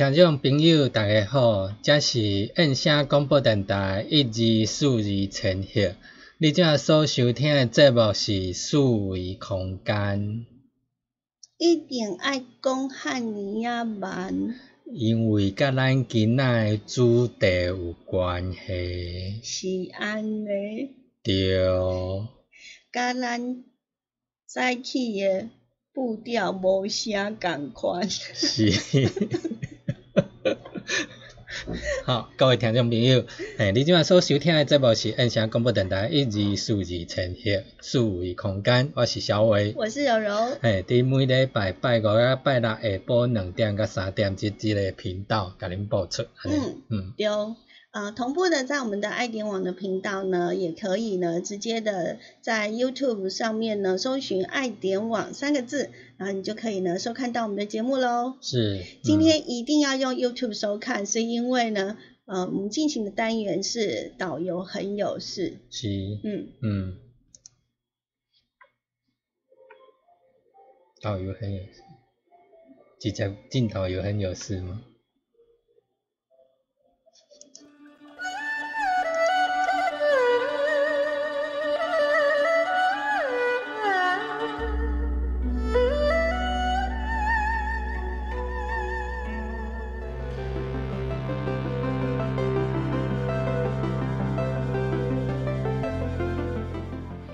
听众朋友，大家好，这是燕声广播电台一二四二千赫。你正所收听的节目是四维空间。一定爱讲汉尼啊慢，因为甲咱今仔的主题有关系。是安尼。对。甲咱早起的步调无啥共款。是。好，各位听众朋友，诶，你今晚所收听的节目是印象广播电台一二四二千赫四维空间，我是小伟，我是柔柔，诶，伫每礼拜拜五啊拜六下晡两点到三点即即个频道，甲恁播出。嗯嗯，对。呃，同步的在我们的爱点网的频道呢，也可以呢，直接的在 YouTube 上面呢，搜寻“爱点网”三个字，然后你就可以呢，收看到我们的节目喽。是。今天一定要用 YouTube 收看，是因为呢，呃，我们进行的单元是导游很有事。是。嗯嗯。导游很有事，直接进导游很有事吗？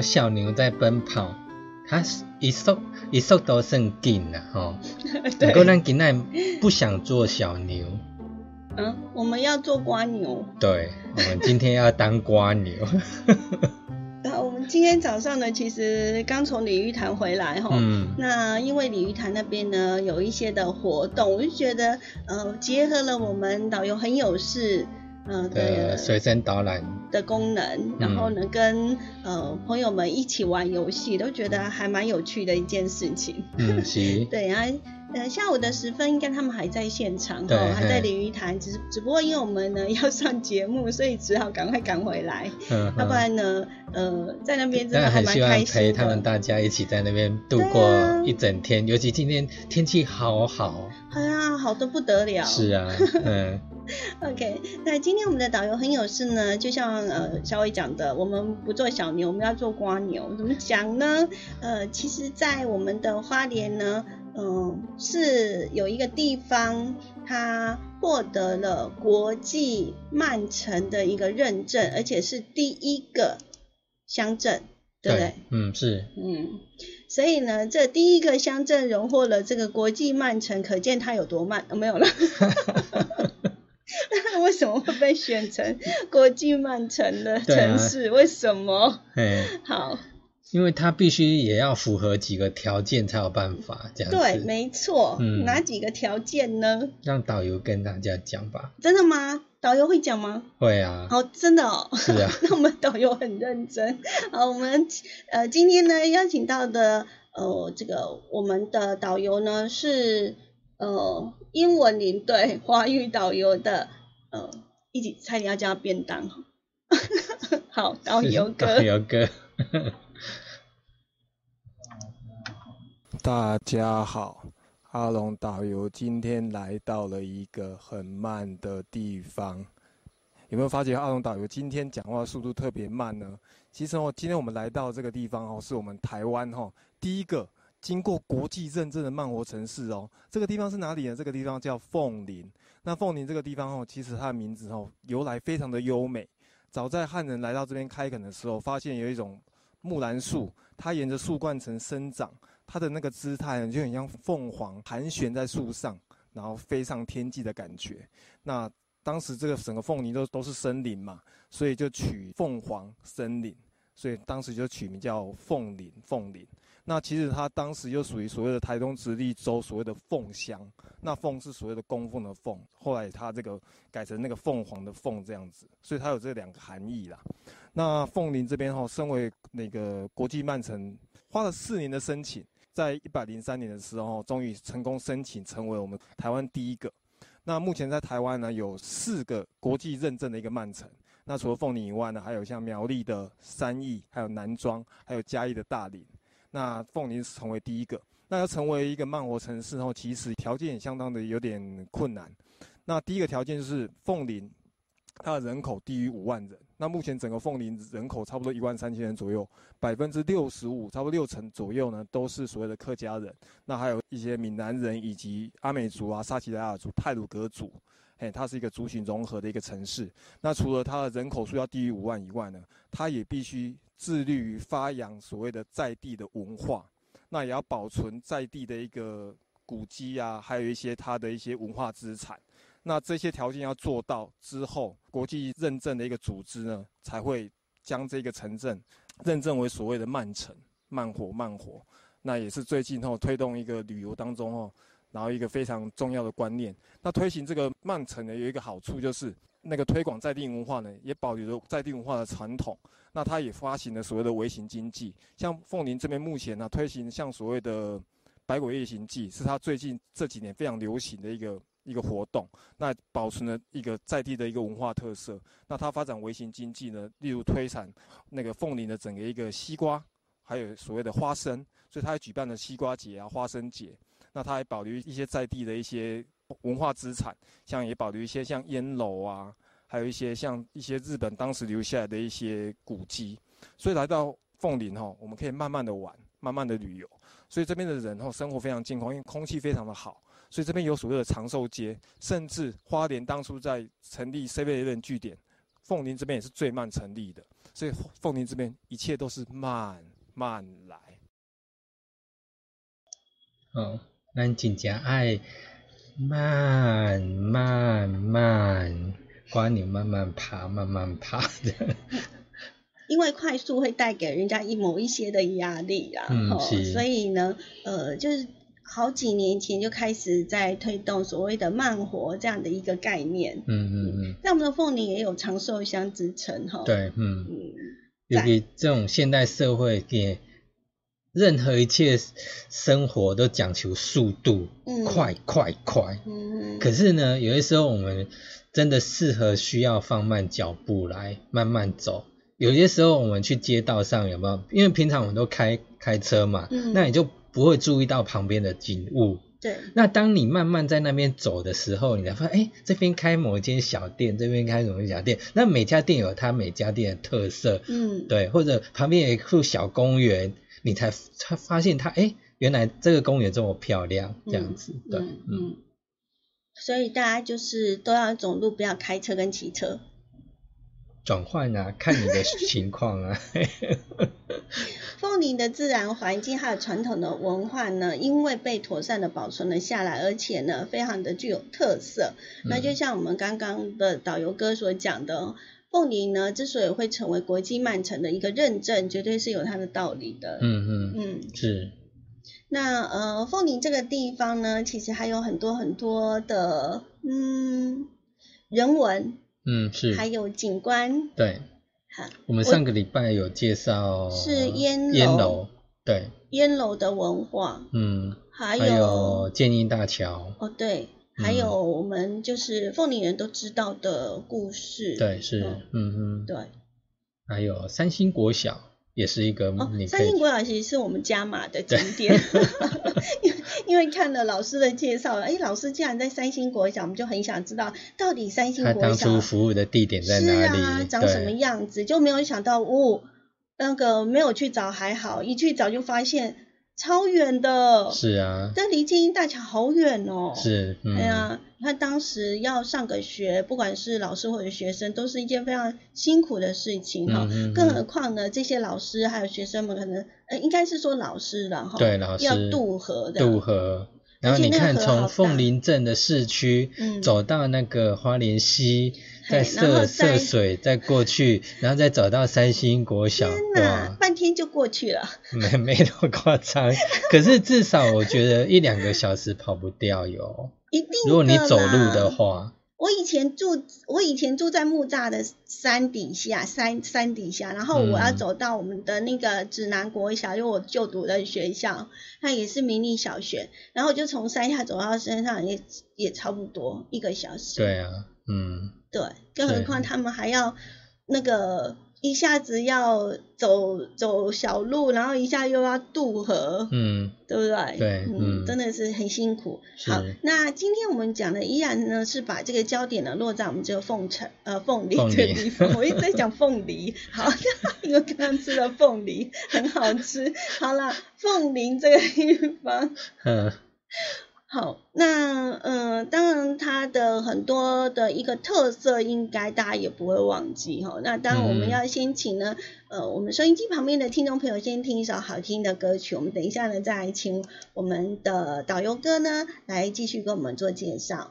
小牛在奔跑，它一速一速都算紧了吼。不过咱今仔不想做小牛。嗯，我们要做瓜牛。对，我们今天要当瓜牛。啊，我们今天早上呢，其实刚从鲤鱼潭回来哈。嗯。那因为鲤鱼潭那边呢有一些的活动，我就觉得呃，结合了我们导游很有事。嗯，对，随身导览的功能，然后呢，跟呃朋友们一起玩游戏，都觉得还蛮有趣的一件事情。嗯，行。对啊，呃，下午的时分应该他们还在现场哦，还在鲤鱼潭，只只不过因为我们呢要上节目，所以只好赶快赶回来。嗯，要不然呢，呃，在那边真的还蛮开心陪他们大家一起在那边度过一整天，尤其今天天气好好。哎呀，好的不得了。是啊，嗯。OK，那今天我们的导游很有事呢，就像呃小伟讲的，我们不做小牛，我们要做瓜牛。怎么讲呢？呃，其实，在我们的花莲呢，嗯，是有一个地方，它获得了国际慢城的一个认证，而且是第一个乡镇，对不对？嗯，是。嗯，所以呢，这第一个乡镇荣获了这个国际慢城，可见它有多慢。没有了。那 为什么会被选成国际慢城的城市？为什么？好，因为它必须也要符合几个条件才有办法这样子。对，没错。嗯，哪几个条件呢？让导游跟大家讲吧。真的吗？导游会讲吗？会啊。好，真的哦。是啊。那我们导游很认真。好，我们呃今天呢邀请到的呃这个我们的导游呢是。呃，英文领队、华语导游的，呃，一起差点要叫便当，好，导游哥，导游哥，大家好，阿龙导游今天来到了一个很慢的地方，有没有发觉阿龙导游今天讲话速度特别慢呢？其实哦，今天我们来到这个地方哦，是我们台湾哈第一个。经过国际认证的慢活城市哦，这个地方是哪里呢？这个地方叫凤林。那凤林这个地方哦，其实它的名字哦由来非常的优美。早在汉人来到这边开垦的时候，发现有一种木兰树，它沿着树冠层生长，它的那个姿态呢就很像凤凰盘旋在树上，然后飞上天际的感觉。那当时这个整个凤林都都是森林嘛，所以就取凤凰森林，所以当时就取名叫凤林。凤林。那其实它当时又属于所谓的台东直隶州所谓的凤乡，那凤是所谓的供奉的凤，后来它这个改成那个凤凰的凤这样子，所以它有这两个含义啦。那凤林这边哈，身为那个国际慢城，花了四年的申请，在一百零三年的时候，终于成功申请成为我们台湾第一个。那目前在台湾呢，有四个国际认证的一个慢城。那除了凤林以外呢，还有像苗栗的三义，还有南庄，还有嘉义的大林。那凤林成为第一个，那要成为一个慢活城市后，其实条件也相当的有点困难。那第一个条件就是凤林，它的人口低于五万人。那目前整个凤林人口差不多一万三千人左右，百分之六十五，差不多六成左右呢，都是所谓的客家人。那还有一些闽南人以及阿美族啊、沙奇莱雅族、泰鲁格族，嘿，它是一个族群融合的一个城市。那除了它的人口数要低于五万以外呢，它也必须。致力于发扬所谓的在地的文化，那也要保存在地的一个古迹啊，还有一些它的一些文化资产。那这些条件要做到之后，国际认证的一个组织呢，才会将这个城镇认证为所谓的慢城、慢活、慢活。那也是最近后推动一个旅游当中哦，然后一个非常重要的观念。那推行这个慢城呢，有一个好处就是。那个推广在地文化呢，也保留了在地文化的传统。那它也发行了所谓的微型经济，像凤林这边目前呢推行像所谓的百鬼夜行记，是它最近这几年非常流行的一个一个活动。那保存了一个在地的一个文化特色。那它发展微型经济呢，例如推产那个凤林的整个一个西瓜，还有所谓的花生，所以它还举办了西瓜节啊、花生节。那它还保留一些在地的一些。文化资产，像也保留一些像烟楼啊，还有一些像一些日本当时留下来的一些古迹，所以来到凤林哈，我们可以慢慢的玩，慢慢的旅游，所以这边的人哈生活非常健康，因为空气非常的好，所以这边有所谓的长寿街，甚至花莲当初在成立 C V N 据点，凤林这边也是最慢成立的，所以凤林这边一切都是慢慢来。哦，咱真正爱。慢慢慢，管你慢慢爬，慢慢爬的。因为快速会带给人家一某一些的压力啦，嗯，所以呢，呃，就是好几年前就开始在推动所谓的慢活这样的一个概念。嗯嗯嗯。在我们的凤梨也有长寿乡之称，哈。对，嗯嗯。尤其这种现代社会给。任何一切生活都讲求速度，快快快。嗯。可是呢，有些时候我们真的适合需要放慢脚步来慢慢走。有些时候我们去街道上有没有？因为平常我们都开开车嘛，那你就不会注意到旁边的景物。对，那当你慢慢在那边走的时候，你才发现，哎，这边开某一间小店，这边开什么小店？那每家店有它每家店的特色，嗯，对，或者旁边有一处小公园，你才才发现它，哎，原来这个公园这么漂亮，这样子，对，嗯，所以大家就是都要走路，不要开车跟骑车。转换啊，看你的情况啊。凤林的自然环境还有传统的文化呢，因为被妥善的保存了下来，而且呢，非常的具有特色。那就像我们刚刚的导游哥所讲的，凤林呢之所以会成为国际慢城的一个认证，绝对是有它的道理的。嗯嗯嗯，是。那呃，凤林这个地方呢，其实还有很多很多的嗯人文。嗯，是，还有景观，对，好，我们上个礼拜有介绍是烟烟楼，对，烟楼的文化，嗯，还有建英大桥，哦，对，还有我们就是凤林人都知道的故事，对，是，嗯嗯，对，还有三星国小。也是一个哦，三星国小其实是我们加码的景点，因为因为看了老师的介绍，哎，老师既然在三星国小，我们就很想知道到底三星国小当初服务的地点在哪里，长什么样子，就没有想到哦，那个没有去找还好，一去找就发现。超远的，是啊，但离建英大桥好远哦。是，哎呀，你看当时要上个学，不管是老师或者学生，都是一件非常辛苦的事情哈。更何况呢，这些老师还有学生们，可能呃，应该是说老师了哈。对，老师要渡河的。渡河。然后你看，从凤林镇的市区走到那个花莲溪。再涉涉水，再过去，然后再走到三星国小，哇，半天就过去了。没没那么夸张，可是至少我觉得一两个小时跑不掉哟。一定。如果你走路的话。我以前住，我以前住在木栅的山底下，山山底下，然后我要走到我们的那个指南国小，因为我就读的学校，它也是迷你小学，然后就从山下走到山上，也也差不多一个小时。对啊，嗯。对，更何况他们还要那个一下子要走走小路，然后一下又要渡河，嗯，对不对？对，嗯，真的是很辛苦。好，那今天我们讲的依然呢是把这个焦点呢落在我们这个凤城呃凤梨这个地方，我一直在讲凤梨，好，因为刚刚吃了凤梨很好吃。好了，凤梨这个地方，嗯。好，那呃，当然它的很多的一个特色，应该大家也不会忘记哈。那当然我们要先请呢，呃，我们收音机旁边的听众朋友先听一首好听的歌曲，我们等一下呢再请我们的导游哥呢来继续跟我们做介绍。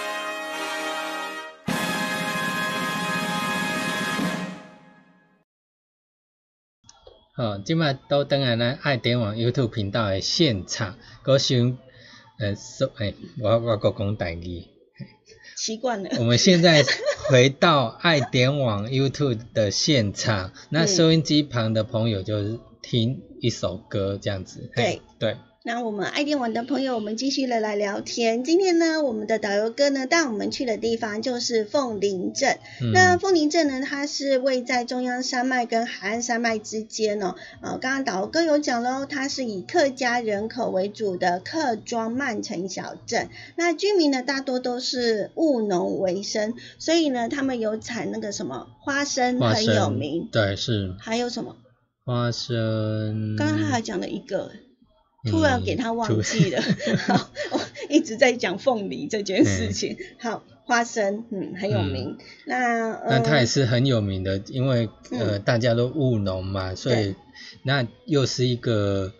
哦，今麦都登来咱爱点网 YouTube 频道的现场，搁想，呃，说，哎，我我搁讲台语，习惯了。我们现在回到爱点网 YouTube 的现场，那收音机旁的朋友就是听一首歌这样子。对对。那我们爱电玩的朋友，我们继续的来聊天。今天呢，我们的导游哥呢带我们去的地方就是凤林镇。那凤林镇呢，它是位在中央山脉跟海岸山脉之间哦。呃，刚刚导游哥有讲喽，它是以客家人口为主的客庄慢城小镇。那居民呢，大多都是务农为生，所以呢，他们有产那个什么花生很有名。对，是。还有什么？花生。刚刚他还讲了一个。突然给他忘记了，好，我一直在讲凤梨这件事情。好，花生，嗯，很有名。那那它也是很有名的，因为呃大家都务农嘛，所以那又是一个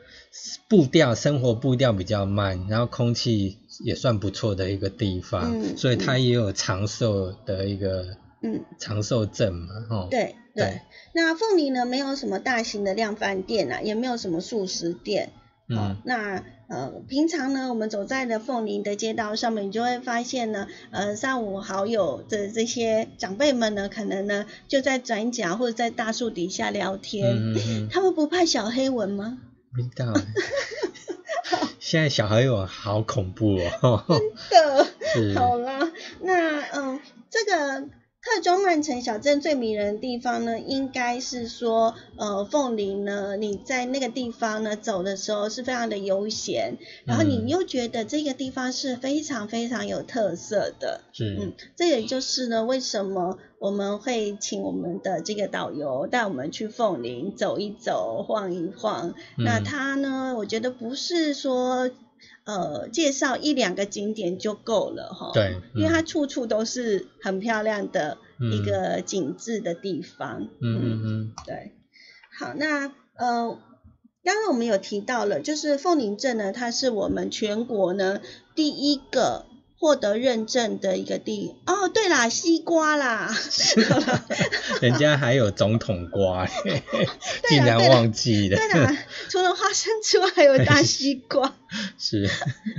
步调生活步调比较慢，然后空气也算不错的一个地方，所以它也有长寿的一个嗯长寿镇嘛，哦，对对。那凤梨呢，没有什么大型的量贩店啊，也没有什么素食店。嗯，那呃，平常呢，我们走在的凤林的街道上面，你就会发现呢，呃，三五好友的这些长辈们呢，可能呢就在转角或者在大树底下聊天。嗯嗯。他们不怕小黑蚊吗？不知道。现在小黑蚊好恐怖哦。真的。好啦，那嗯，这个。特中曼城小镇最迷人的地方呢，应该是说，呃，凤林呢，你在那个地方呢走的时候是非常的悠闲，然后你又觉得这个地方是非常非常有特色的。是。嗯，这也就是呢，为什么我们会请我们的这个导游带我们去凤林走一走、晃一晃。那他呢，我觉得不是说。呃，介绍一两个景点就够了哈。对，因为它处处都是很漂亮的一个景致的地方。嗯嗯嗯。对，好，那呃，刚刚我们有提到了，就是凤林镇呢，它是我们全国呢第一个。获得认证的一个地哦，对啦，西瓜啦，人家还有总统瓜，竟然忘记了。对啦，除了花生之外，还有大西瓜。是。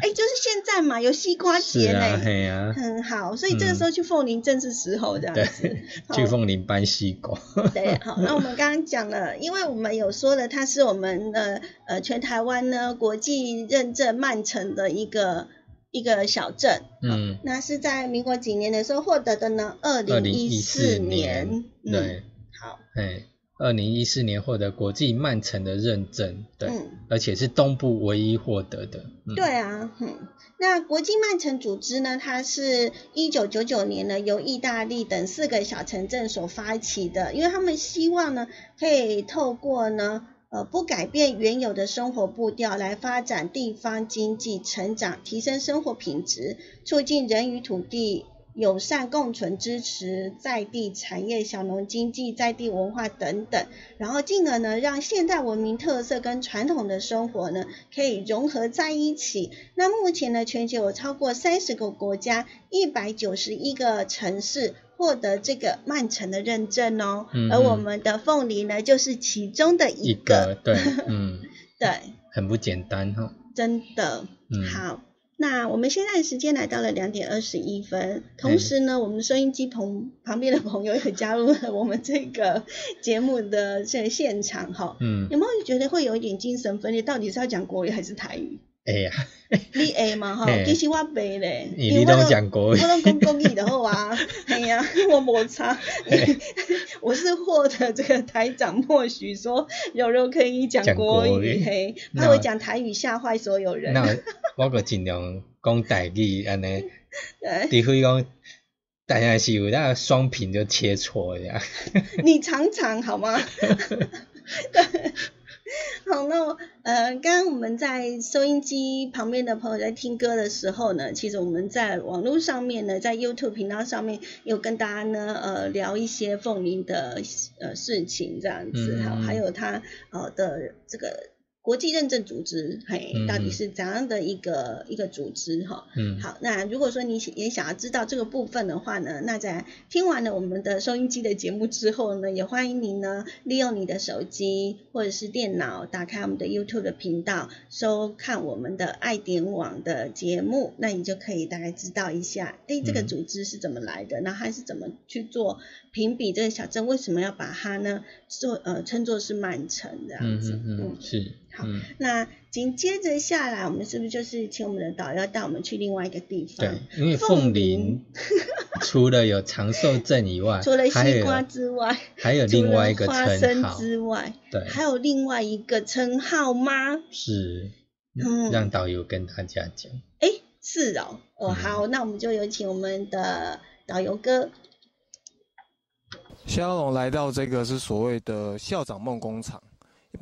哎，就是现在嘛，有西瓜节呢。对啊。很好，所以这个时候去凤林正是时候，这样子。去凤林搬西瓜。对，好，那我们刚刚讲了，因为我们有说了，它是我们的呃全台湾呢国际认证曼城的一个。一个小镇，嗯，那是在民国几年的时候获得的呢？二零一四年，对，好，哎，二零一四年获得国际慢城的认证，对，而且是东部唯一获得的，对啊，嗯，那国际慢城组织呢，它是一九九九年呢由意大利等四个小城镇所发起的，因为他们希望呢可以透过呢。呃，不改变原有的生活步调，来发展地方经济成长，提升生活品质，促进人与土地友善共存，支持在地产业、小农经济、在地文化等等，然后进而呢，让现代文明特色跟传统的生活呢，可以融合在一起。那目前呢，全球有超过三十个国家，一百九十一个城市。获得这个曼城的认证哦，而我们的凤梨呢，就是其中的一个。对，嗯，对，很不简单哈。真的，好，那我们现在时间来到了两点二十一分，同时呢，我们收音机旁旁边的朋友也加入了我们这个节目的这现场哈。嗯，有没有觉得会有一点精神分裂？到底是要讲国语还是台语？哎呀，你会嘛吼？其实我背咧，你都讲国语，我拢讲国语的好啊。哎呀，我摩擦，我是获得这个台长默许说柔柔可以讲国语，嘿，那我讲台语吓坏所有人。那我 个尽量讲台语安尼，除非讲，大家是有那双屏就切磋一下。你常常好吗？好，那我呃，刚刚我们在收音机旁边的朋友在听歌的时候呢，其实我们在网络上面呢，在 YouTube 频道上面有跟大家呢呃聊一些凤鸣的呃事情这样子，好，还有他呃的这个。国际认证组织，嘿，到底是怎样的一个一个组织哈？嗯，好，那如果说你也想要知道这个部分的话呢，那在听完了我们的收音机的节目之后呢，也欢迎您呢利用你的手机或者是电脑打开我们的 YouTube 的频道，收看我们的爱点网的节目，那你就可以大概知道一下，哎，这个组织是怎么来的，那它是怎么去做评比这个小镇，为什么要把它呢做呃称作是满城这样子？嗯嗯，是。好，那紧接着下来，我们是不是就是请我们的导游带我们去另外一个地方？对，因为凤林除了有长寿镇以外，除了西瓜之外，还有另外一个花生之外，对，还有另外一个称号吗？是，嗯，让导游跟大家讲。哎，是哦，哦，好，那我们就有请我们的导游哥。肖龙来到这个是所谓的校长梦工厂。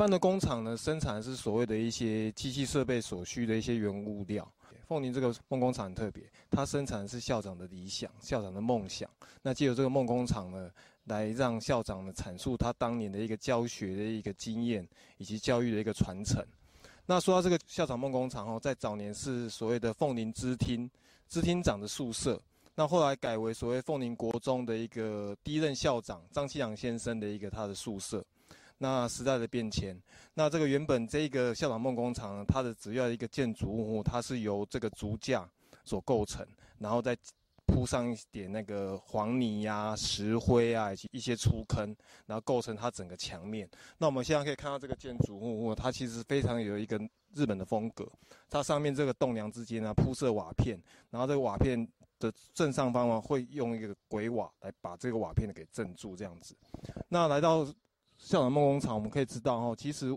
一般的工厂呢，生产是所谓的一些机器设备所需的一些原物料。凤林这个梦工厂很特别，它生产的是校长的理想、校长的梦想。那借由这个梦工厂呢，来让校长呢阐述他当年的一个教学的一个经验，以及教育的一个传承。那说到这个校长梦工厂哦，在早年是所谓的凤林支厅支厅长的宿舍，那后来改为所谓凤林国中的一个第一任校长张其阳先生的一个他的宿舍。那时代的变迁，那这个原本这个校长梦工厂，它的主要一个建筑物，它是由这个竹架所构成，然后再铺上一点那个黄泥呀、石灰啊，以及一些粗坑，然后构成它整个墙面。那我们现在可以看到这个建筑物，它其实非常有一个日本的风格。它上面这个栋梁之间呢铺设瓦片，然后这个瓦片的正上方呢会用一个鬼瓦来把这个瓦片给镇住，这样子。那来到。校长梦工厂，我们可以知道哈，其实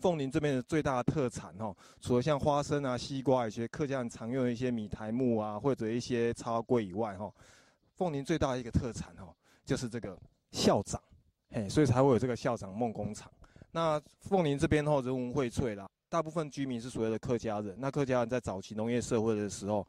凤林这边的最大的特产哈，除了像花生啊、西瓜一些客家人常用的一些米苔木啊，或者一些茶桂以外哈，凤林最大的一个特产哈，就是这个校长，嘿，所以才会有这个校长梦工厂。那凤林这边哈人文荟萃啦，大部分居民是所谓的客家人。那客家人在早期农业社会的时候，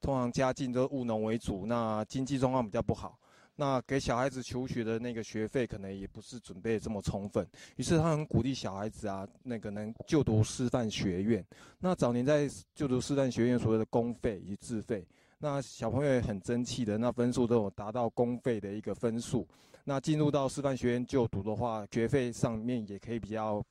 通常家境都务农为主，那经济状况比较不好。那给小孩子求学的那个学费可能也不是准备这么充分，于是他很鼓励小孩子啊，那个能就读师范学院。那早年在就读师范学院所谓的公费以及自费，那小朋友也很争气的，那分数都有达到公费的一个分数。那进入到师范学院就读的话，学费上面也可以比较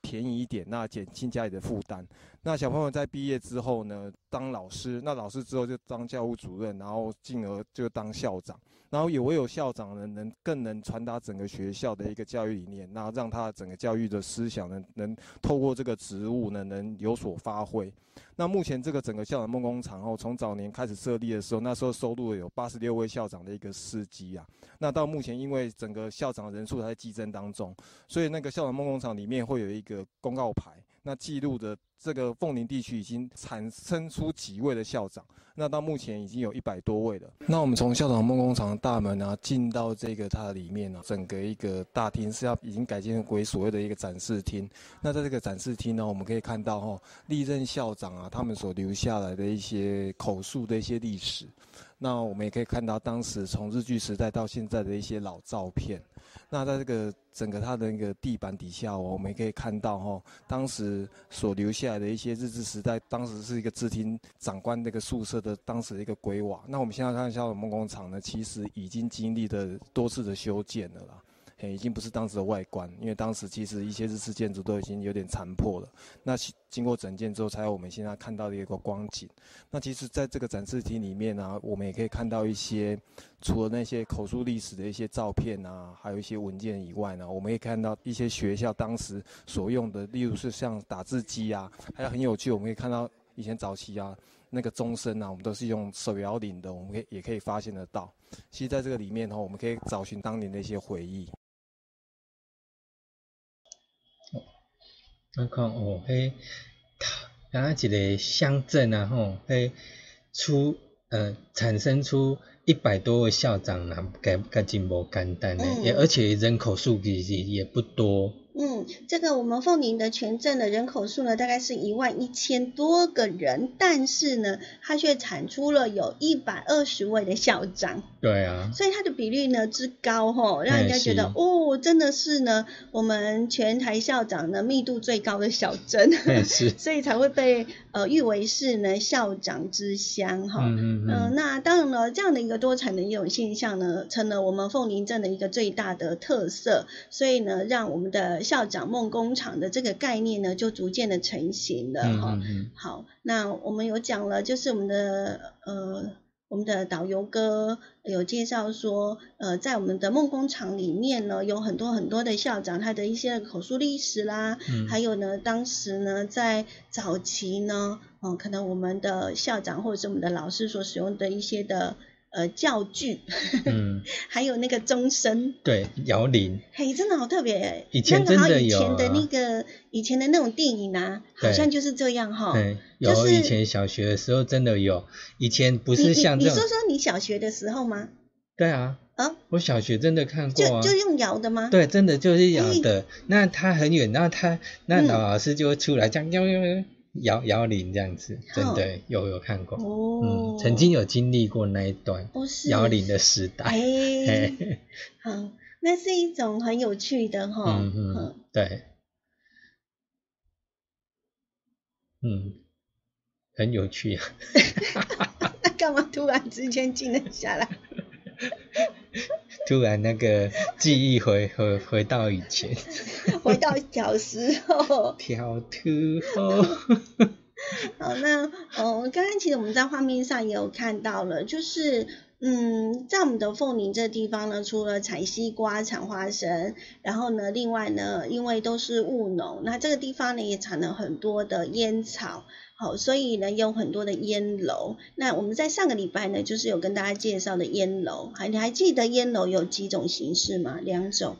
便宜一点，那减轻家里的负担。那小朋友在毕业之后呢，当老师，那老师之后就当教务主任，然后进而就当校长。然后也唯有校长呢，能更能传达整个学校的一个教育理念，然后让他整个教育的思想呢，能透过这个职务呢，能有所发挥。那目前这个整个校长梦工厂哦，从早年开始设立的时候，那时候收录了有八十六位校长的一个司机啊。那到目前，因为整个校长人数还在激增当中，所以那个校长梦工厂里面会有一个公告牌。那记录的这个凤林地区已经产生出几位的校长，那到目前已经有一百多位了。那我们从校长梦工厂的大门啊，进到这个它里面呢，整个一个大厅是要已经改建为所谓的一个展示厅。那在这个展示厅呢，我们可以看到哈，历任校长啊，他们所留下来的一些口述的一些历史。那我们也可以看到当时从日据时代到现在的一些老照片。那在这个整个它的那个地板底下，我们也可以看到哈，当时所留下来的一些日治时代，当时是一个制厅长官那个宿舍的当时的一个鬼瓦。那我们现在看一下我们工厂呢，其实已经经历了多次的修建了啦。已经不是当时的外观，因为当时其实一些日式建筑都已经有点残破了。那经过整建之后，才有我们现在看到的一个光景。那其实，在这个展示厅里面呢，我们也可以看到一些除了那些口述历史的一些照片啊，还有一些文件以外呢，我们也看到一些学校当时所用的，例如是像打字机啊，还有很有趣，我们可以看到以前早期啊那个钟声啊，我们都是用手摇铃的，我们可以也可以发现得到。其实，在这个里面呢，我们可以找寻当年的一些回忆。我看哦，迄，刚刚一个乡镇啊，吼，迄出呃产生出一百多位校长啦，该该真无简单诶，也而且人口数据是也不多。嗯，这个我们凤林的全镇的人口数呢，大概是一万一千多个人，但是呢，它却产出了有一百二十位的校长。对啊，所以它的比率呢之高吼，让人家觉得哦，真的是呢，我们全台校长呢密度最高的小镇，是，所以才会被呃誉为是呢校长之乡哈。嗯嗯。那当然了，这样的一个多产的一种现象呢，成了我们凤林镇的一个最大的特色，所以呢，让我们的校长梦工厂的这个概念呢，就逐渐的成型了哈。好，那我们有讲了，就是我们的呃，我们的导游哥有介绍说，呃，在我们的梦工厂里面呢，有很多很多的校长，他的一些口述历史啦，还有呢，当时呢，在早期呢，嗯，可能我们的校长或者是我们的老师所使用的一些的。呃，教具，嗯，还有那个钟声，对，摇铃，嘿，真的好特别，以前真的有，以前的那个，以前的那种电影啊，好像就是这样哈，对，有以前小学的时候真的有，以前不是像这你说说你小学的时候吗？对啊，啊，我小学真的看过啊，就用摇的吗？对，真的就是摇的，那他很远，然后他那老师就会出来这样摇摇摇。摇摇铃这样子，真的有有看过，嗯，曾经有经历过那一段摇铃的时代。哎，好，那是一种很有趣的哈，嗯嗯，对，嗯，很有趣啊。那干嘛突然之间静了下来？突然那个记忆回回回到以前，回到小时候，跳脱后。好，那呃，刚刚其实我们在画面上也有看到了，就是嗯，在我们的凤林这地方呢，除了采西瓜、产花生，然后呢，另外呢，因为都是务农，那这个地方呢也产了很多的烟草。好，所以呢有很多的烟楼。那我们在上个礼拜呢，就是有跟大家介绍的烟楼。还你还记得烟楼有几种形式吗？两种。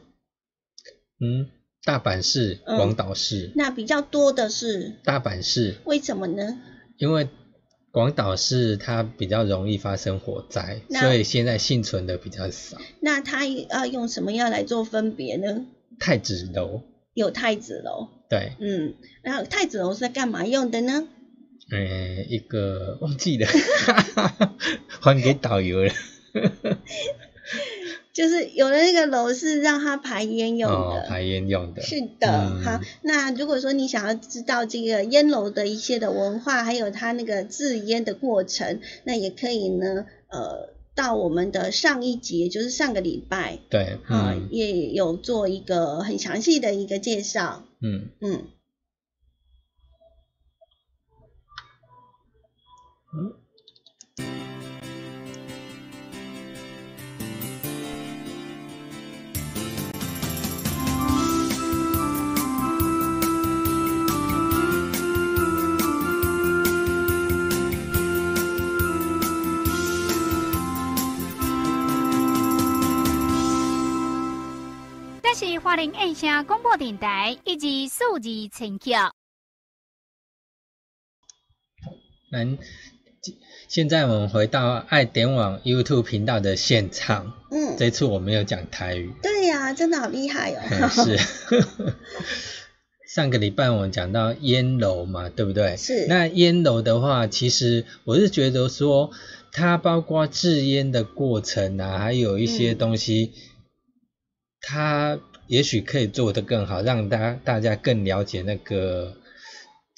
嗯，大阪市、广岛市。那比较多的是大阪市。为什么呢？因为广岛市它比较容易发生火灾，所以现在幸存的比较少。那它要用什么样来做分别呢？太子楼。有太子楼。对。嗯，然后太子楼是干嘛用的呢？诶，一个忘记了，还给导游了。就是有的那个楼是让它排烟用的，排烟用的。是的，好，那如果说你想要知道这个烟楼的一些的文化，还有它那个制烟的过程，那也可以呢，呃，到我们的上一节，就是上个礼拜，对，啊，也有做一个很详细的一个介绍。嗯嗯。嗯。这是华林印象广播电台以及数字陈桥。能。现在我们回到爱点网 YouTube 频道的现场。嗯，这次我没有讲台语。对呀，真的好厉害哦。是。上个礼拜我们讲到烟楼嘛，对不对？是。那烟楼的话，其实我是觉得说，它包括制烟的过程啊，还有一些东西，它也许可以做得更好，让大家大家更了解那个。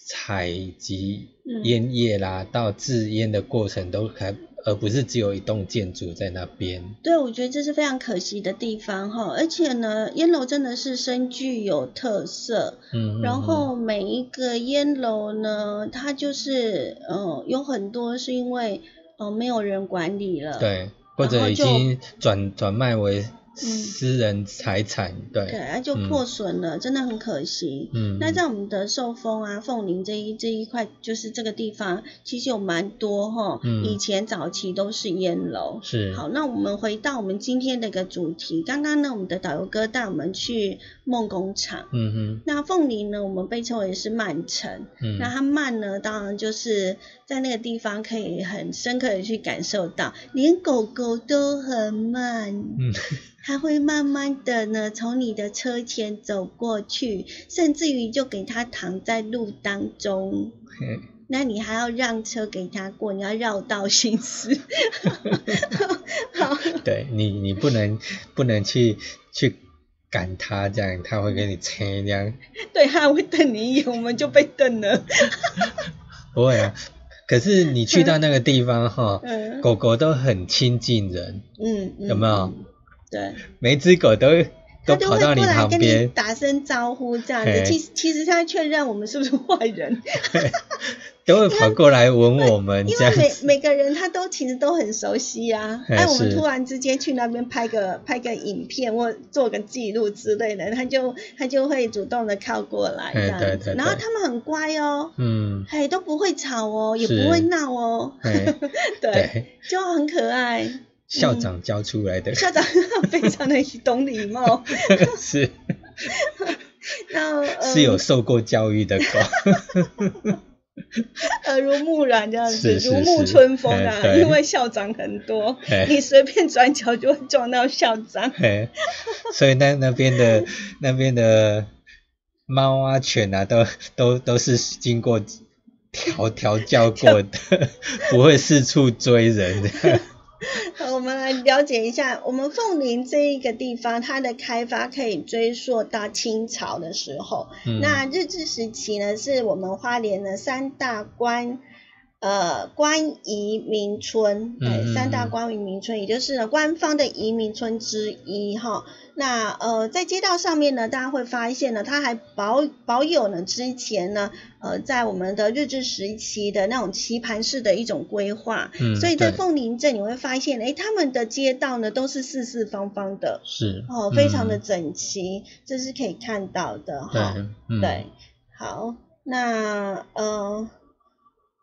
采集烟叶啦，到制烟的过程都还，而不是只有一栋建筑在那边。对，我觉得这是非常可惜的地方哈。而且呢，烟楼真的是深具有特色。嗯。然后每一个烟楼呢，它就是呃有很多是因为呃没有人管理了。对，或者已经转转卖为。私人财产，对，对，那就破损了，真的很可惜。嗯，那在我们的寿丰啊、凤林这一这一块，就是这个地方，其实有蛮多哈。嗯，以前早期都是烟楼。是。好，那我们回到我们今天的一个主题，刚刚呢，我们的导游哥带我们去梦工厂。嗯哼。那凤林呢，我们被称为是慢城。嗯。那它慢呢，当然就是在那个地方可以很深刻的去感受到，连狗狗都很慢。嗯。它会慢慢的呢，从你的车前走过去，甚至于就给它躺在路当中。那你还要让车给它过，你要绕道行驶。好，对你，你不能不能去去赶它，这样它会给你车这样。对，它会瞪你一眼，我们就被瞪了。不会啊，可是你去到那个地方哈，狗狗都很亲近人，嗯，有没有？对，每只狗都都跑到你旁边。打声招呼，这样子。其实其实他确认我们是不是坏人，都会跑过来闻我们。因为每每个人他都其实都很熟悉啊。哎，我们突然之间去那边拍个拍个影片或做个记录之类的，他就他就会主动的靠过来这样子。然后他们很乖哦，嗯，嘿都不会吵哦，也不会闹哦，对，就很可爱。校长教出来的，校长非常的懂礼貌，是，那是有受过教育的狗，耳濡目染这样子，如沐春风啊。因为校长很多，你随便转角就会撞到校长，所以那那边的那边的猫啊犬啊，都都都是经过调调教过的，不会四处追人的。好，我们来了解一下，我们凤林这一个地方，它的开发可以追溯到清朝的时候。那日治时期呢，是我们花莲的三大关。呃，关移民村，对，三大关移民村，也就是呢官方的移民村之一哈。那呃，在街道上面呢，大家会发现呢，它还保保有呢之前呢，呃，在我们的日治时期的那种棋盘式的一种规划。嗯。所以在凤林镇你会发现，哎，他们的街道呢都是四四方方的，是哦，非常的整齐，这是可以看到的哈。对，好，那呃。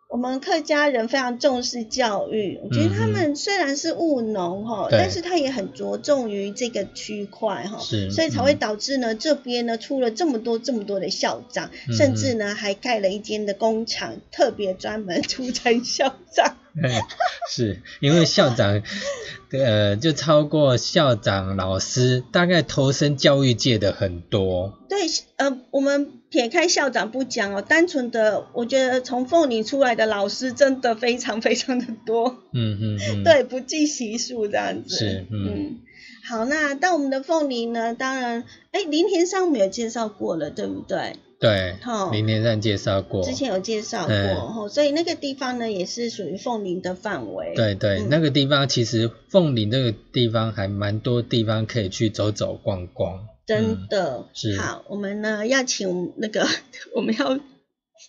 我们客家人非常重视教育，我觉得他们虽然是务农哈，但是他也很着重于这个区块哈，所以才会导致呢这边呢出了这么多这么多的校长，甚至呢还盖了一间的工厂，特别专门出产校长。是因为校长，呃，就超过校长老师，大概投身教育界的很多。对，呃，我们撇开校长不讲哦，单纯的，我觉得从凤梨出来的老师真的非常非常的多。嗯嗯嗯。对，不计其数这样子。是，嗯。好，那到我们的凤梨呢，当然，哎，林田上我们有介绍过了，对不对？对，林田上介绍过，之前有介绍过，所以那个地方呢也是属于凤林的范围。对对，那个地方其实凤林这个地方还蛮多地方可以去走走逛逛。真的，是好，我们呢要请那个 我们要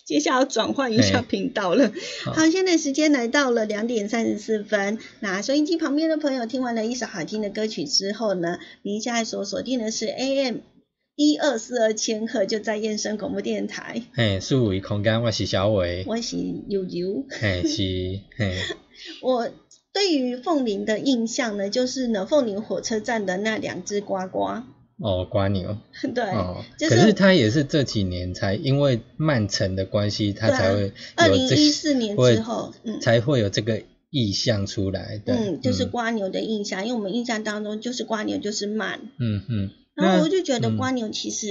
接下来转换一下频道了。好，现在时间来到了两点三十四分，那收音机旁边的朋友听完了一首好听的歌曲之后呢，您现在所锁定的是 AM。一二四二千赫就在燕声广播电台。嘿，数维空间，我是小伟，我是悠悠。嘿，是嘿。我对于凤林的印象呢，就是呢，凤林火车站的那两只呱呱。哦，瓜牛。对。哦。可是他也是这几年才因为曼城的关系，他才会二零一四年之后，嗯，才会有这个意象出来。嗯，就是瓜牛的印象，因为我们印象当中就是瓜牛就是慢。嗯嗯。然后我就觉得瓜牛其实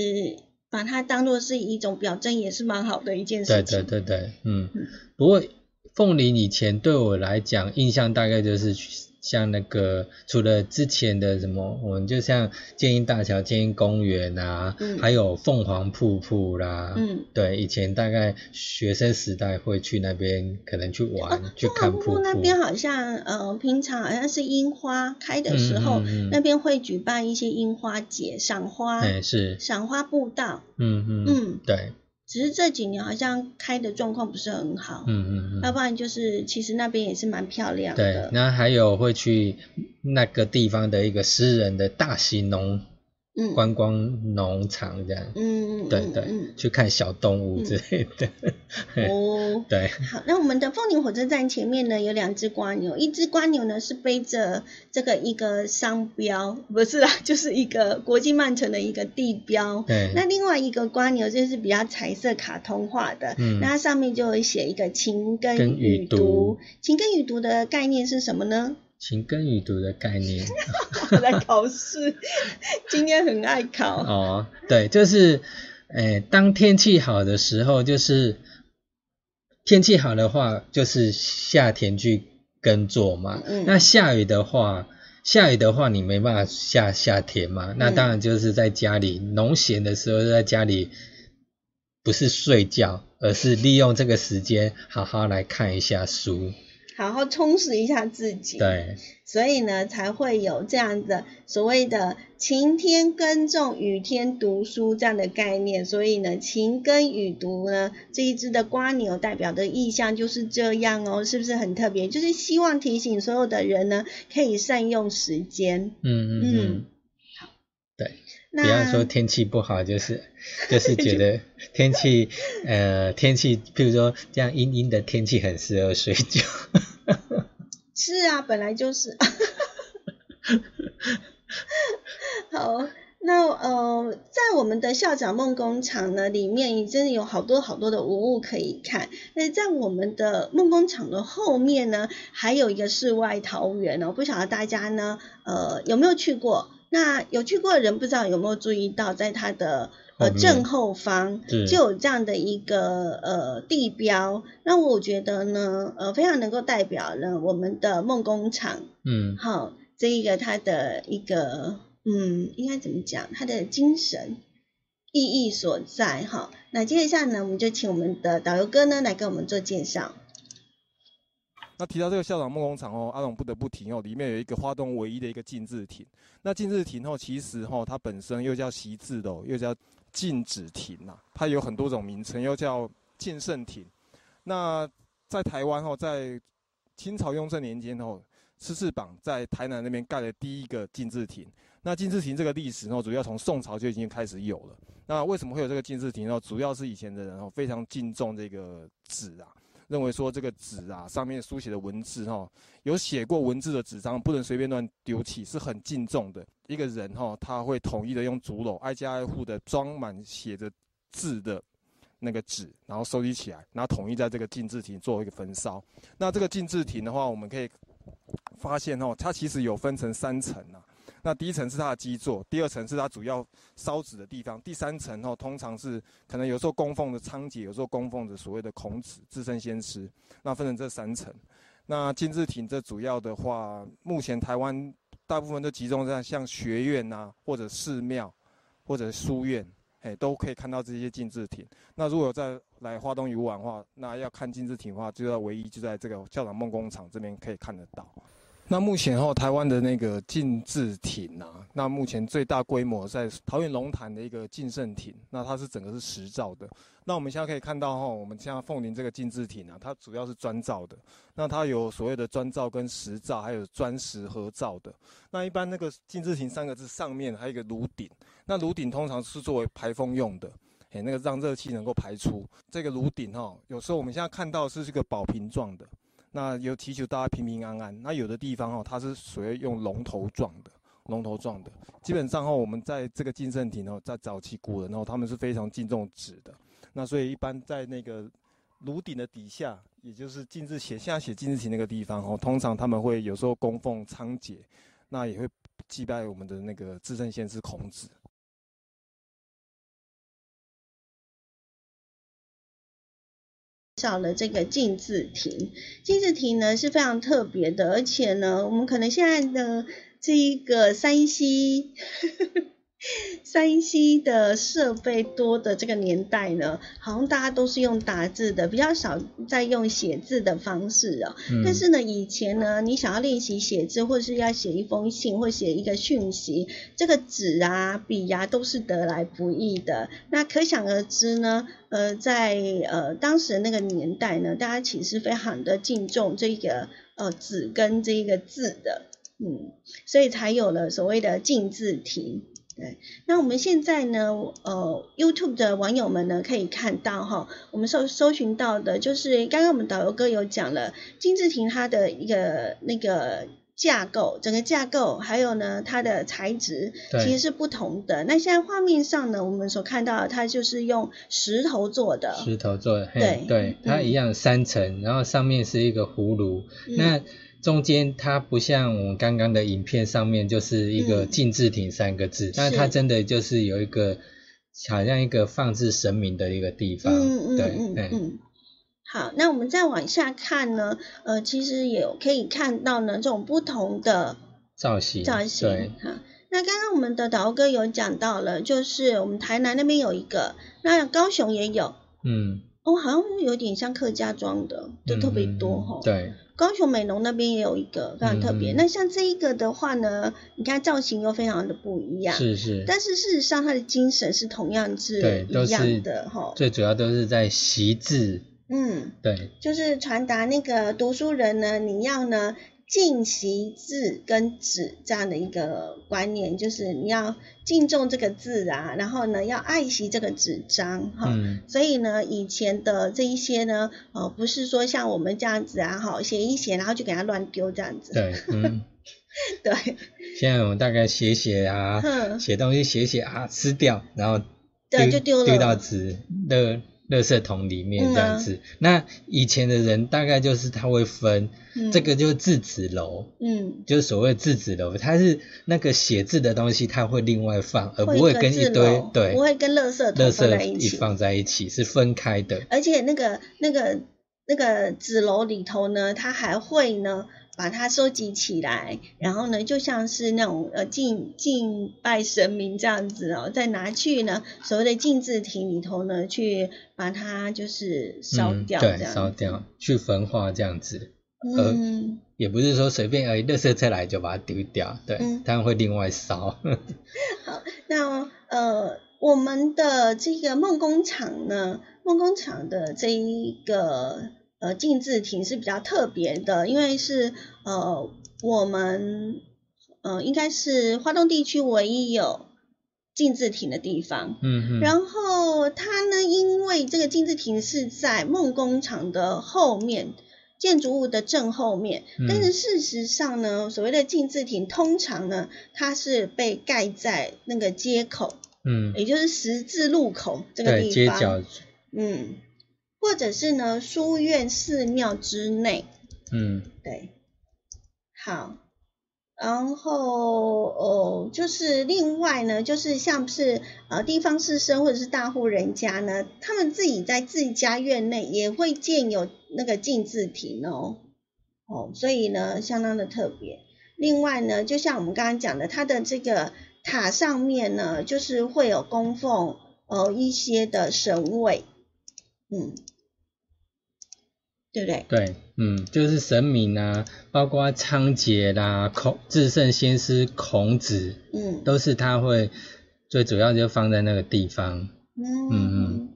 把它当做是一种表征，也是蛮好的一件事情。对对对对，嗯。不过凤梨以前对我来讲印象大概就是。像那个，除了之前的什么，我们就像建英大桥、建英公园啊，还有凤凰瀑布啦，嗯，对，以前大概学生时代会去那边，可能去玩，去看瀑布。那边好像，呃，平常好像是樱花开的时候，那边会举办一些樱花节、赏花，哎，是。赏花步道，嗯嗯嗯，对。只是这几年好像开的状况不是很好，嗯嗯嗯，要不然就是其实那边也是蛮漂亮的。对，那还有会去那个地方的一个私人的大型农。观光农场这样，嗯，对对，去看小动物之类的。哦，对。好，那我们的凤林火车站前面呢有两只瓜牛，一只瓜牛呢是背着这个一个商标，不是啦，就是一个国际曼城的一个地标。对。那另外一个瓜牛就是比较彩色卡通化的，嗯那它上面就会写一个情根雨读。情根雨读的概念是什么呢？情根雨读的概念，在考试，今天很爱考。哦，对，就是，诶，当天气好的时候，就是天气好的话，就是夏天去耕作嘛。嗯。那下雨的话，下雨的话，你没办法下夏天嘛。那当然就是在家里农闲的时候，在家里不是睡觉，而是利用这个时间好好来看一下书。好好充实一下自己，对，所以呢才会有这样的所谓的晴天耕种，雨天读书这样的概念。所以呢，晴耕雨读呢这一只的瓜牛代表的意象就是这样哦，是不是很特别？就是希望提醒所有的人呢，可以善用时间。嗯嗯嗯，好，对。比方说天气不好，就是 就是觉得天气呃天气，譬如说这样阴阴的天气很适合睡觉。是啊，本来就是。好，那呃，在我们的校长梦工厂呢里面，真的有好多好多的文物可以看。那在我们的梦工厂的后面呢，还有一个世外桃源哦，不晓得大家呢呃有没有去过？那有去过的人不知道有没有注意到，在它的呃正后方就有这样的一个呃地标。那我觉得呢，呃，非常能够代表了我们的梦工厂。嗯，好，这一个它的一个嗯，应该怎么讲？它的精神意义所在。哈，那接下来呢，我们就请我们的导游哥呢来给我们做介绍。那提到这个校长梦工厂哦，阿龙不得不提哦，里面有一个花东唯一的一个禁制亭。那禁制亭哦，其实哈，它本身又叫习字的，又叫禁止亭呐，它有很多种名称，又叫禁圣亭。那在台湾哦，在清朝雍正年间哦，施世榜在台南那边盖了第一个禁制亭。那禁制亭这个历史哦，主要从宋朝就已经开始有了。那为什么会有这个禁制亭呢？主要是以前的人哦，非常敬重这个纸啊。认为说这个纸啊，上面书写的文字哈，有写过文字的纸张不能随便乱丢弃，是很敬重的。一个人哈，他会统一的用竹篓挨家挨户的装满写着字的那个纸，然后收集起来，然后统一在这个禁制亭做一个焚烧。那这个禁制亭的话，我们可以发现哦，它其实有分成三层啊。那第一层是它的基座，第二层是它主要烧纸的地方，第三层哦，通常是可能有时候供奉的仓颉，有时候供奉的所谓的孔子、自身先师，那分成这三层。那金字亭这主要的话，目前台湾大部分都集中在像学院呐，或者寺庙，或者书院，哎，都可以看到这些金字亭。那如果再来花东游玩的话，那要看金字亭的话，就要唯一就在这个校长梦工厂这边可以看得到。那目前哈，台湾的那个禁制艇啊，那目前最大规模在桃园龙潭的一个禁圣艇，那它是整个是石造的。那我们现在可以看到哈，我们现在凤林这个禁制艇啊，它主要是砖造的。那它有所谓的砖造跟石造，还有砖石合造的。那一般那个禁制艇三个字上面还有一个炉顶，那炉顶通常是作为排风用的，哎，那个让热气能够排出。这个炉顶哈，有时候我们现在看到是这个宝瓶状的。那有祈求大家平平安安。那有的地方哦，它是属于用龙头状的，龙头状的。基本上哦，我们在这个金圣亭哦，在早期古人哦，他们是非常敬重纸的。那所以一般在那个炉顶的底下，也就是禁字写下写禁字亭那个地方哦，通常他们会有时候供奉仓颉，那也会祭拜我们的那个至圣先师孔子。少了这个镜字亭，镜字亭呢是非常特别的，而且呢，我们可能现在的这一个山西。山西的设备多的这个年代呢，好像大家都是用打字的，比较少在用写字的方式啊。但是呢，以前呢，你想要练习写字，或是要写一封信，或写一个讯息，这个纸啊、笔啊都是得来不易的。那可想而知呢，呃，在呃当时那个年代呢，大家其实非常的敬重这个呃纸跟这个字的，嗯，所以才有了所谓的敬字亭。对，那我们现在呢，呃，YouTube 的网友们呢可以看到哈，我们搜搜寻到的就是刚刚我们导游哥有讲了金志廷他的一个那个架构，整个架构还有呢它的材质其实是不同的。那现在画面上呢，我们所看到的它就是用石头做的，石头做的，对对，它一样三层，然后上面是一个葫芦，那。中间它不像我们刚刚的影片上面就是一个“禁字亭”三个字，但它真的就是有一个好像一个放置神明的一个地方。嗯嗯嗯嗯。好，那我们再往下看呢，呃，其实也可以看到呢这种不同的造型。造型。对。哈，那刚刚我们的导哥有讲到了，就是我们台南那边有一个，那高雄也有。嗯。哦，好像有点像客家庄的，就特别多哈。对。高雄美浓那边也有一个非常特别，那像这一个的话呢，你看造型又非常的不一样，是是，但是事实上它的精神是同样是一样的哈。最主要都是在习字，嗯，对，就是传达那个读书人呢，你要呢。敬习字跟纸这样的一个观念，就是你要敬重这个字啊，然后呢要爱惜这个纸张哈。所以呢，以前的这一些呢，呃，不是说像我们这样子啊，哈，写一写然后就给它乱丢这样子。对，嗯，对。现在我们大概写写啊，写东西写写啊，撕掉，然后对就丢了，丢到纸的垃圾桶里面这样子。那以前的人大概就是他会分，这个就是字纸楼，嗯，就是所谓字纸楼，它是那个写字的东西，它会另外放，而不会跟一堆对，不会跟垃圾垃圾一放在一起，是分开的。而且那个那个那个纸楼里头呢，它还会呢。把它收集起来，然后呢，就像是那种呃敬敬拜神明这样子哦，再拿去呢所谓的禁字亭里头呢，去把它就是烧掉，对，烧掉，去焚化这样子。嗯，也不是说随便而已，垃圾车来就把它丢掉，对，他们会另外烧。好，那呃，我们的这个梦工厂呢，梦工厂的这一个。呃，静字亭是比较特别的，因为是呃我们呃应该是华东地区唯一有静字亭的地方。嗯嗯。然后它呢，因为这个静字亭是在梦工厂的后面，建筑物的正后面。嗯。但是事实上呢，所谓的静字亭通常呢，它是被盖在那个街口。嗯。也就是十字路口这个地方。街角。嗯。或者是呢，书院寺庙之内，嗯，对，好，然后哦，就是另外呢，就是像是呃地方士绅或者是大户人家呢，他们自己在自家院内也会建有那个禁字亭哦，哦，所以呢相当的特别。另外呢，就像我们刚刚讲的，它的这个塔上面呢，就是会有供奉呃一些的神位。嗯，对不对？对，嗯，就是神明啊，包括仓颉啦、孔至圣先师孔子，嗯，都是他会最主要就放在那个地方。嗯嗯，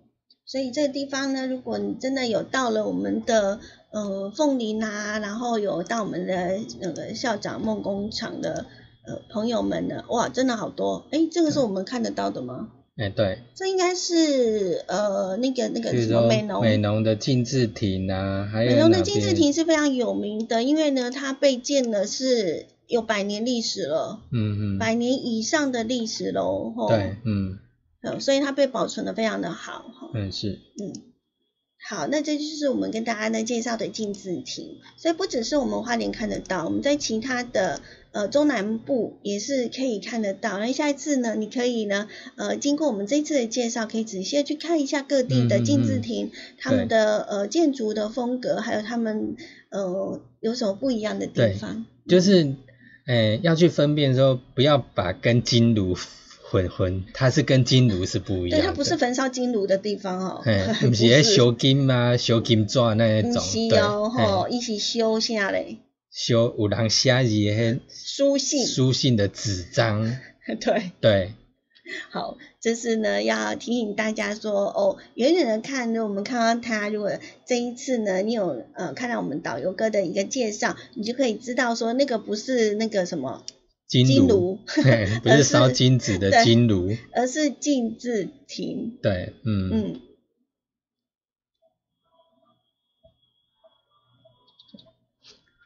所以这个地方呢，如果你真的有到了我们的呃凤林啊，然后有到我们的那个校长梦工厂的呃朋友们呢，哇，真的好多！哎，这个是我们看得到的吗？哎，对，这应该是呃那个那个什么美浓美浓的金字亭啊，还有美浓的金字亭是非常有名的，因为呢它被建的是有百年历史了，嗯嗯，百年以上的历史喽，对，嗯，所以它被保存的非常的好，哈，嗯是，嗯，好，那这就是我们跟大家呢介绍的金字亭，所以不只是我们花莲看得到，我们在其他的。呃，中南部也是可以看得到。那下一次呢，你可以呢，呃，经过我们这次的介绍，可以仔细的去看一下各地的金字亭，他们的呃建筑的风格，还有他们呃有什么不一样的地方。就是，呃，要去分辨说，不要把跟金炉 混混，它是跟金炉是不一样。对，它不是焚烧金炉的地方哦。不是修金吗？修金砖那一种。是哦，吼，一起修下嘞。修有人写字的书信，书信的纸张，对对。好，这是呢要提醒大家说哦，远远的看，我们看到他，如果这一次呢，你有呃看到我们导游哥的一个介绍，你就可以知道说那个不是那个什么金炉，不是烧金子的金炉，而是金字亭。对，嗯嗯。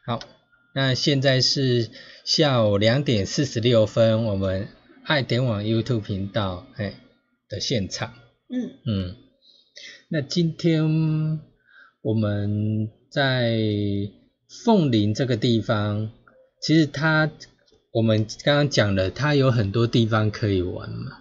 好。那现在是下午两点四十六分，我们爱点网 YouTube 频道哎的现场。嗯嗯，那今天我们在凤林这个地方，其实它我们刚刚讲了，它有很多地方可以玩嘛。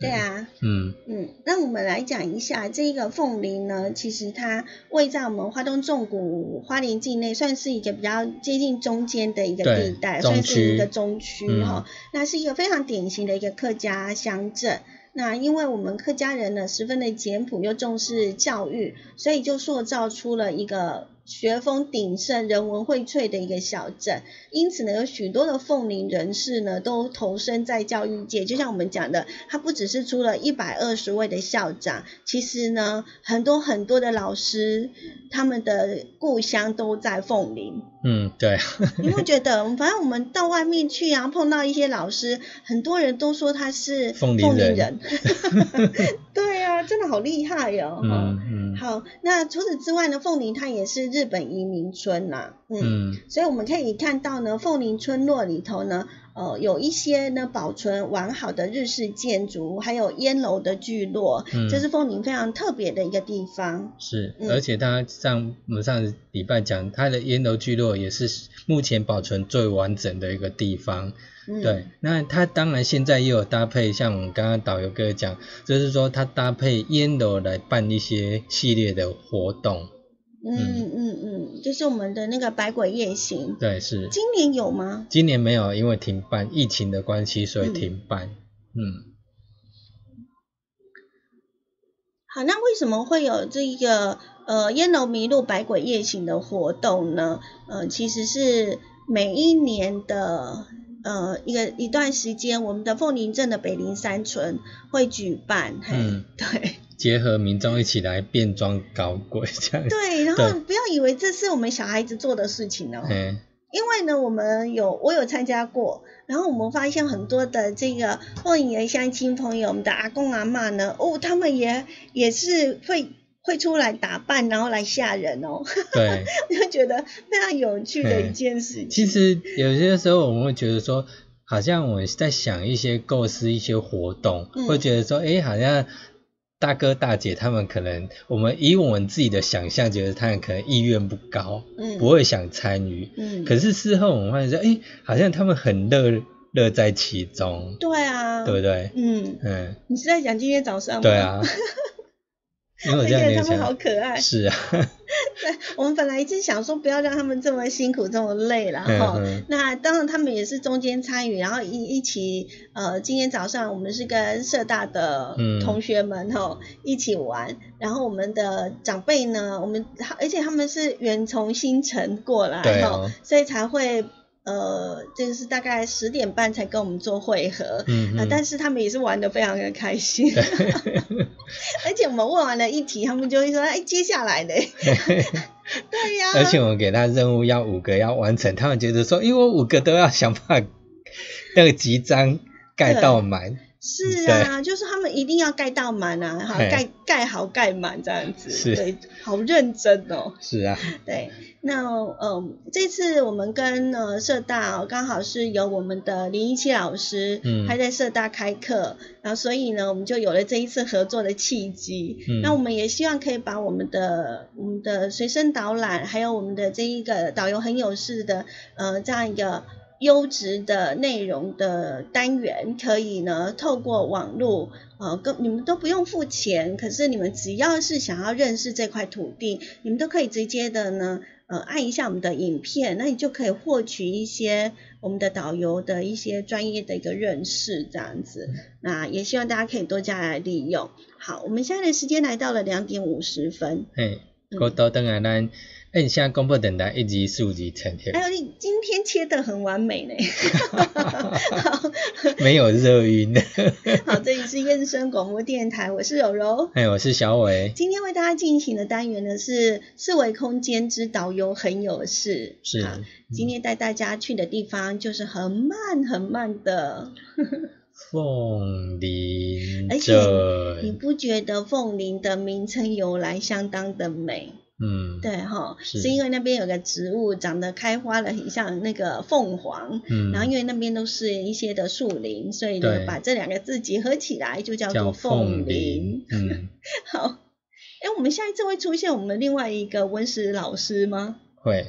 对啊，嗯嗯，那我们来讲一下这个凤林呢，其实它位在我们花东纵谷花莲境内，算是一个比较接近中间的一个地带，算是一个中区哈。那是一个非常典型的一个客家乡镇。那因为我们客家人呢，十分的简朴又重视教育，所以就塑造出了一个。学风鼎盛、人文荟萃的一个小镇，因此呢，有许多的凤林人士呢，都投身在教育界。就像我们讲的，他不只是出了一百二十位的校长，其实呢，很多很多的老师，他们的故乡都在凤林。嗯，对。你会觉得，反正我们到外面去啊，碰到一些老师，很多人都说他是凤林人。对呀，真的好厉害哟。嗯嗯。好，那除此之外呢，凤林它也是日本移民村呐。嗯。所以我们可以看到呢，凤林村落里头呢，呃有一些呢保存完好的日式建筑，还有烟楼的聚落，这是凤林非常特别的一个地方。是，而且它上我们上礼拜讲，它的烟楼聚落也是目前保存最完整的一个地方。对，那它当然现在也有搭配，像我们刚刚导游哥讲，就是说它搭配烟楼来办一些系列的活动。嗯嗯嗯，就是我们的那个百鬼夜行。对，是。今年有吗？今年没有，因为停办，疫情的关系，所以停办。嗯。好，那为什么会有这一个呃烟楼迷路百鬼夜行的活动呢？呃，其实是每一年的。呃，一个一段时间，我们的凤林镇的北林山村会举办，嗯，对，结合民众一起来变装搞鬼这样。对，然后不要以为这是我们小孩子做的事情哦，因为呢，我们有我有参加过，然后我们发现很多的这个凤林的乡亲朋友，我们的阿公阿妈呢，哦，他们也也是会。会出来打扮，然后来吓人哦。对，我 就觉得非常有趣的一件事。其实有些时候我们会觉得说，好像我在想一些构思、一些活动，会觉得说，哎，好像大哥大姐他们可能，我们以我们自己的想象，觉得他们可能意愿不高，嗯，不会想参与。嗯。可是事后我们发现说，哎，好像他们很乐乐在其中。对啊。对不对？嗯嗯。你是在讲今天早上吗？对啊。他们好可爱。是啊。对，我们本来一直想说不要让他们这么辛苦、这么累了哈。那当然他们也是中间参与，然后一一起呃，今天早上我们是跟社大的同学们哈一起玩，然后我们的长辈呢，我们而且他们是远从新城过来哈，所以才会。呃，这个是大概十点半才跟我们做会合，但是他们也是玩的非常的开心，而且我们问完了一题，他们就会说，哎，接下来呢？对呀，而且我们给他任务要五个要完成，他们觉得说，因为我五个都要想办法那个集章盖到满。是啊，就是他们一定要盖到满啊，好，盖盖好盖满这样子，对，好认真哦。是啊，对，那嗯，这次我们跟呃社大刚好是由我们的林一七老师，嗯，还在社大开课，然后所以呢，我们就有了这一次合作的契机。嗯，那我们也希望可以把我们的我们的随身导览，还有我们的这一个导游很有事的呃这样一个。优质的内容的单元，可以呢透过网络，呃，跟你们都不用付钱，可是你们只要是想要认识这块土地，你们都可以直接的呢，呃，按一下我们的影片，那你就可以获取一些我们的导游的一些专业的一个认识，这样子。那也希望大家可以多加来利用。好，我们现在的时间来到了两点五十分。嘿，我到等下咱。哎，你现在公布等待一级数级成天，还有你今天切的很完美呢 没有热晕。好，这里是燕声广播电台，我是柔柔，哎，我是小伟。今天为大家进行的单元呢是四维空间之导游很有事，是。今天带大家去的地方就是很慢很慢的凤林，而且你不觉得凤林的名称由来相当的美？嗯，对哈，是因为那边有个植物长得开花了，很像那个凤凰。嗯，然后因为那边都是一些的树林，所以呢，把这两个字结合起来就叫做凤林。嗯，好，哎，我们下一次会出现我们另外一个温室老师吗？会，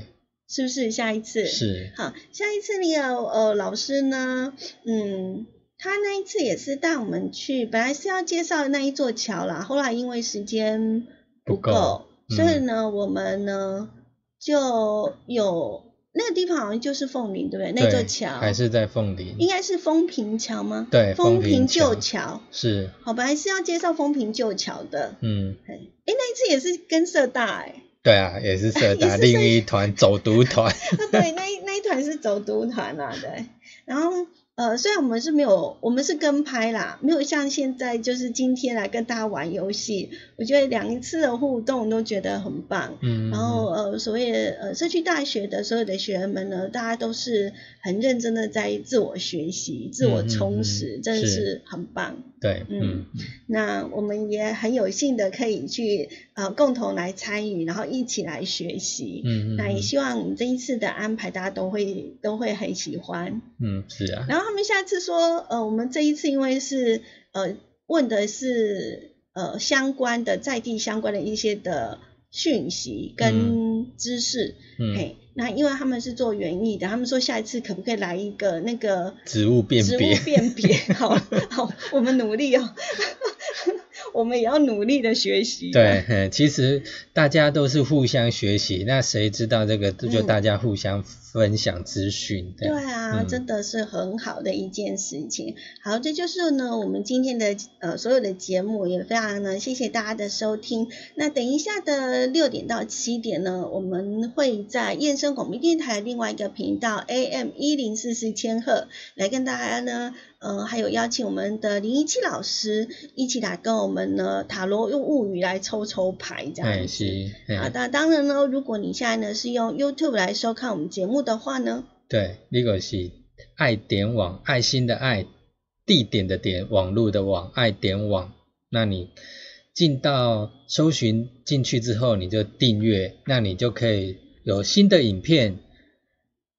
是不是下一次？是，好，下一次那个呃老师呢，嗯，他那一次也是带我们去，本来是要介绍那一座桥啦，后来因为时间不够。所以呢，我们呢就有那个地方好像就是凤林，对不对？那座桥还是在凤林，应该是风平桥吗？对，风平旧桥是。好，本来是要介绍风平旧桥的。嗯。哎，那一次也是跟社大哎。对啊，也是社 大另一团走读团。对，那一那一团是走读团啊，对，然后。呃，虽然我们是没有，我们是跟拍啦，没有像现在就是今天来跟大家玩游戏。我觉得两次的互动都觉得很棒。嗯。然后呃，所谓呃社区大学的所有的学员们呢，大家都是很认真的在自我学习、自我充实，真的是很棒。对，嗯。那我们也很有幸的可以去呃共同来参与，然后一起来学习。嗯嗯。那也希望我们这一次的安排大家都会都会很喜欢。嗯，是啊。然后他们下次说，呃，我们这一次因为是呃问的是呃相关的在地相关的一些的讯息跟知识。嗯。嘿。那因为他们是做园艺的，他们说下一次可不可以来一个那个植物辨别？植物辨别，好，好，我们努力哦。我们也要努力的学习。对，其实大家都是互相学习，那谁知道这个，就大家互相分享资讯。对啊，真的是很好的一件事情。好，这就是呢我们今天的呃所有的节目，也非常呢谢谢大家的收听。那等一下的六点到七点呢，我们会在燕声广播电台另外一个频道 AM 一零四四千赫来跟大家呢。呃，还有邀请我们的林一七老师一起来跟我们呢塔罗用物语来抽抽牌这样子。好的，当然呢，如果你现在呢是用 YouTube 来收看我们节目的话呢，对，那个是爱点网，爱心的爱，地点的点，网络的网，爱点网。那你进到搜寻进去之后，你就订阅，那你就可以有新的影片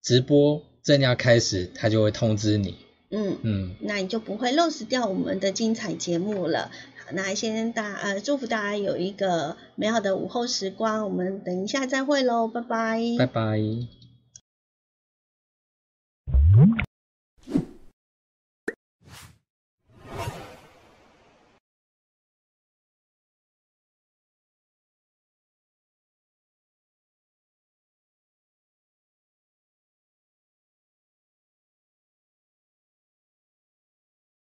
直播正要开始，它就会通知你。嗯嗯，那你就不会漏失掉我们的精彩节目了。好，那先大呃祝福大家有一个美好的午后时光，我们等一下再会喽，拜拜，拜拜。